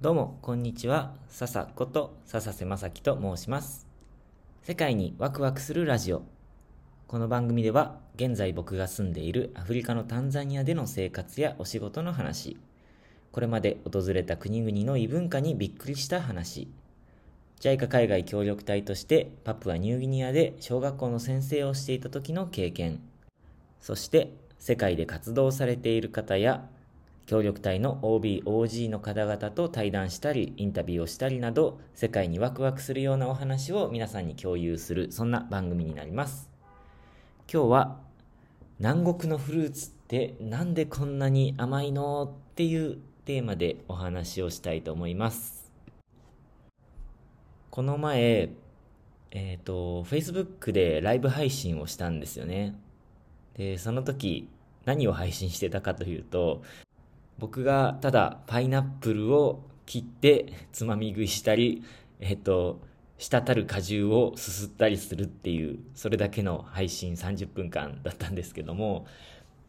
どうも、こんにちは。笹こと笹瀬正樹と申します。世界にワクワクするラジオ。この番組では、現在僕が住んでいるアフリカのタンザニアでの生活やお仕事の話、これまで訪れた国々の異文化にびっくりした話、JICA 海外協力隊としてパプアニューギニアで小学校の先生をしていた時の経験、そして世界で活動されている方や協力隊の OB、OG の方々と対談したり、インタビューをしたりなど、世界にワクワクするようなお話を皆さんに共有する、そんな番組になります。今日は、南国のフルーツってなんでこんなに甘いのっていうテーマでお話をしたいと思います。この前、えっ、と、Facebook でライブ配信をしたんですよね。で、その時、何を配信してたかというと、僕がただパイナップルを切ってつまみ食いしたり、えっと、滴る果汁をすすったりするっていう、それだけの配信30分間だったんですけども、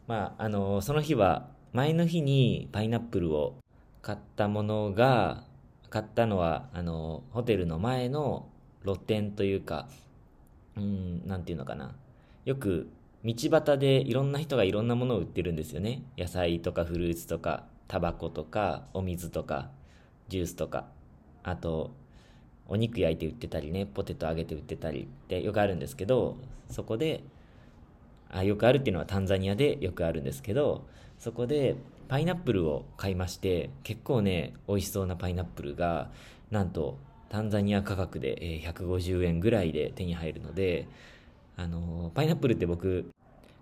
まあ、あの、その日は、前の日にパイナップルを買ったものが、買ったのは、あの、ホテルの前の露店というか、うん、なんていうのかな。よく道端でいろんな人がいろんなものを売ってるんですよね。野菜とかフルーツとか、タバコとか、お水とか、ジュースとか、あと、お肉焼いて売ってたりね、ポテト揚げて売ってたりってよくあるんですけど、そこで、あ、よくあるっていうのはタンザニアでよくあるんですけど、そこでパイナップルを買いまして、結構ね、美味しそうなパイナップルが、なんと、タンザニア価格で150円ぐらいで手に入るので、あのパイナップルって僕、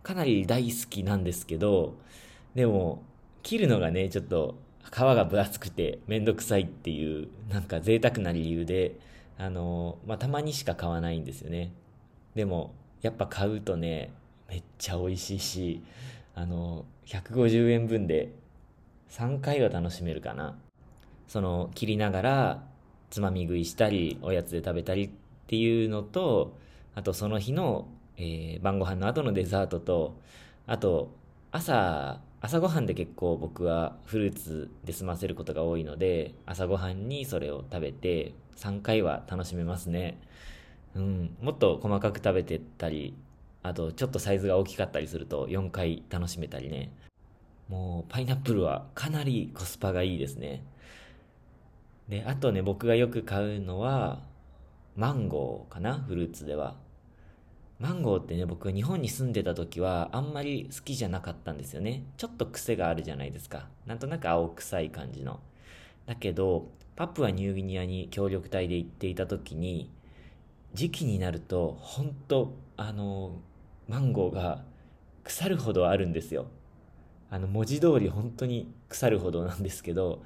かなり大好きなんですけど、でも、切るのがね、ちょっと皮が分厚くてめんどくさいっていう、なんか贅沢な理由で、あのまあ、たまにしか買わないんですよね。でも、やっぱ買うとね、めっちゃ美味しいし、あの150円分で3回は楽しめるかな。その、切りながら、つまみ食いしたり、おやつで食べたりっていうのと、あとその日の、えー晩ご飯の後のデザートと、あと、朝、朝ごはんで結構僕はフルーツで済ませることが多いので、朝ごはんにそれを食べて、3回は楽しめますね。うん、もっと細かく食べてったり、あとちょっとサイズが大きかったりすると4回楽しめたりね。もうパイナップルはかなりコスパがいいですね。で、あとね、僕がよく買うのは、マンゴーかなフルーツでは。マンゴーってね、僕日本に住んでた時はあんまり好きじゃなかったんですよね。ちょっと癖があるじゃないですか。なんとなく青臭い感じの。だけど、パプアニューギニアに協力隊で行っていた時に、時期になると、本当あの、マンゴーが腐るほどあるんですよ。あの、文字通り本当に腐るほどなんですけど、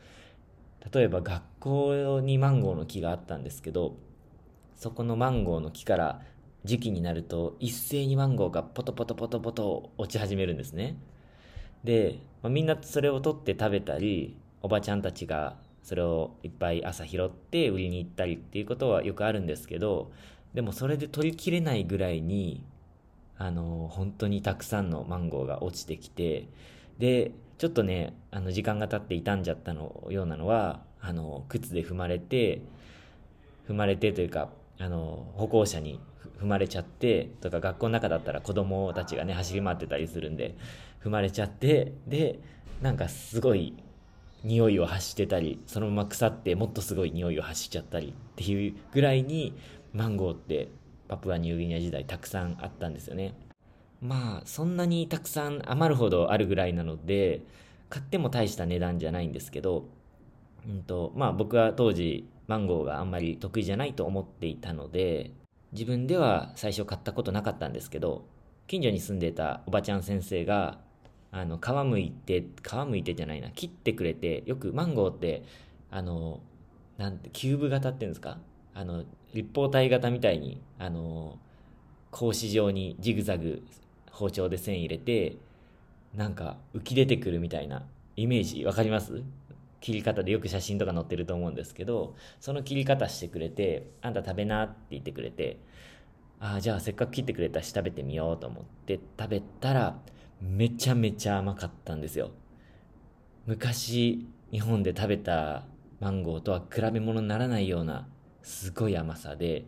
例えば学校にマンゴーの木があったんですけど、そこのマンゴーの木から時期になると一斉にマンゴーがポトポトポトポト落ち始めるんですね。で、まあみんなそれを取って食べたり、おばちゃんたちがそれをいっぱい朝拾って売りに行ったりっていうことはよくあるんですけど、でもそれで取りきれないぐらいに、あの、本当にたくさんのマンゴーが落ちてきて、で、ちょっとね、あの、時間が経って傷んじゃったのようなのは、あの、靴で踏まれて、踏まれてというか、あの、歩行者に踏まれちゃって、とか学校の中だったら子供たちがね、走り回ってたりするんで、踏まれちゃって、で、なんかすごい匂いを発してたり、そのまま腐ってもっとすごい匂いを発しちゃったりっていうぐらいに、マンゴーってパプアニューギニア時代たくさんあったんですよね。まあ、そんなにたくさん余るほどあるぐらいなので、買っても大した値段じゃないんですけど、うんと、まあ僕は当時マンゴーがあんまり得意じゃないと思っていたので、自分では最初買ったことなかったんですけど、近所に住んでたおばちゃん先生が、あの、皮むいて、皮むいてじゃないな、切ってくれて、よくマンゴーって、あの、なんて、キューブ型っていうんですか？あの、立方体型みたいに、あの、格子状にジグザグ包丁で線入れて、なんか浮き出てくるみたいなイメージわかります？切り方でよく写真とか載ってると思うんですけど、その切り方してくれて、あんた食べなって言ってくれて、ああ、じゃあせっかく切ってくれたし食べてみようと思って食べたら、めちゃめちゃ甘かったんですよ。昔、日本で食べたマンゴーとは比べ物にならないようなすごい甘さで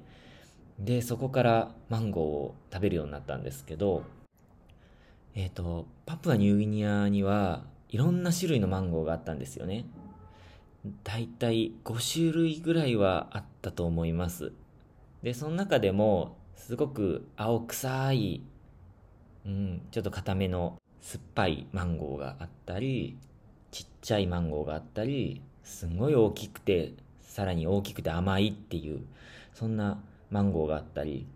でそこからマンゴーを食べるようになったんですけどえっ、ー、とパプアニューギニアにはいろんな種類のマンゴーがあったんですよねだいたい5種類ぐらいはあったと思います。でその中でもすごく青臭い、うん、ちょっと固めの酸っぱいマンゴーがあったりちっちゃいマンゴーがあったりすごい大きくてさらに大きくて甘いっていうそんなマンゴーがあったり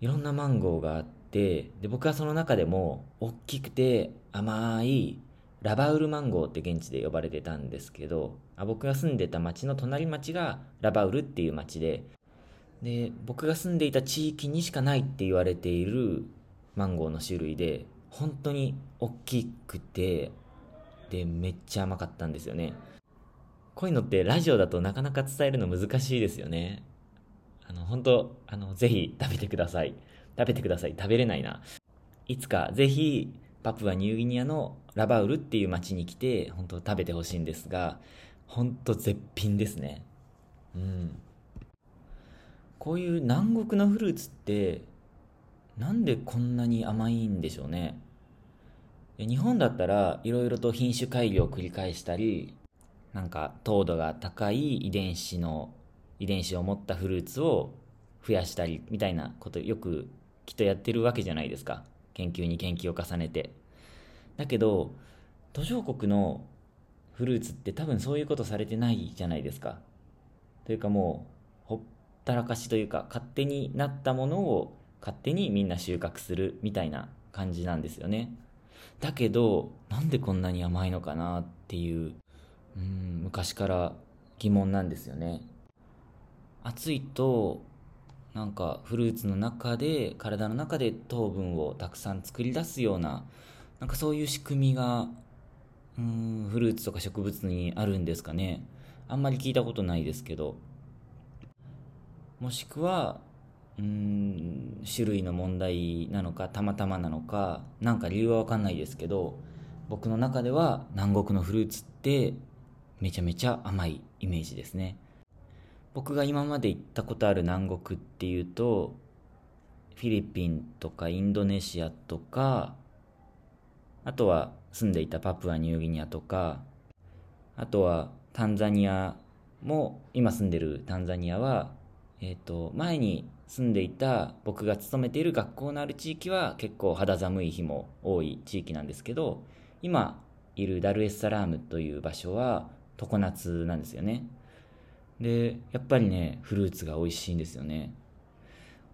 いろんなマンゴーがあってで僕はその中でも大きくて甘いラバウルマンゴーって現地で呼ばれてたんですけどあ僕が住んでた町の隣町がラバウルっていう町でで僕が住んでいた地域にしかないって言われているマンゴーの種類で本当に大きくてでめっちゃ甘かったんですよね。こういうのってラジオだとなかなか伝えるの難しいですよね。あの本当あのぜひ食べてください。食べてください。食べれないな。いつかぜひパプアニューギニアのラバウルっていう町に来て本当食べてほしいんですが本当絶品ですね。うん。こういう南国のフルーツってなんでこんなに甘いんでしょうね。日本だったらいろいろと品種改良を繰り返したりなんか糖度が高い遺伝子の遺伝子を持ったフルーツを増やしたりみたいなことよくきっとやってるわけじゃないですか。研究に研究を重ねて。だけど途上国のフルーツって多分そういうことされてないじゃないですか。というかもうほったらかしというか勝手になったものを勝手にみんな収穫するみたいな感じなんですよね。だけどなんでこんなに甘いのかなっていううん昔から疑問なんですよね。暑いとなんかフルーツの中で体の中で糖分をたくさん作り出すようななんかそういう仕組みがうんフルーツとか植物にあるんですかね。あんまり聞いたことないですけど。もしくはうん種類の問題なのかたまたまなのか何か理由は分かんないですけど僕の中では南国のフルーツってめちゃめちゃ甘いイメージですね。僕が今まで行ったことある南国っていうとフィリピンとかインドネシアとかあとは住んでいたパプアニューギニアとかあとはタンザニアも今住んでるタンザニアはえっ、ー、と前に住んでいた僕が勤めている学校のある地域は結構肌寒い日も多い地域なんですけど今いるダルエッサラームという場所は常夏なんですよね。でやっぱりねフルーツが美味しいんですよね。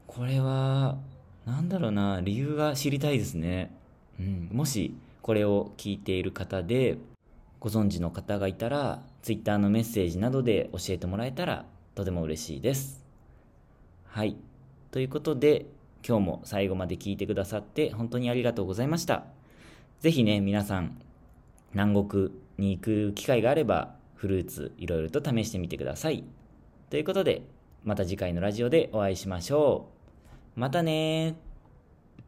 これは何だろうな理由が知りたいですね、うん、もしこれを聞いている方でご存知の方がいたら Twitter のメッセージなどで教えてもらえたらとても嬉しいですはい。ということで、今日も最後まで聞いてくださって本当にありがとうございました。ぜひね、皆さん、南国に行く機会があれば、フルーツいろいろと試してみてください。ということで、また次回のラジオでお会いしましょう。またね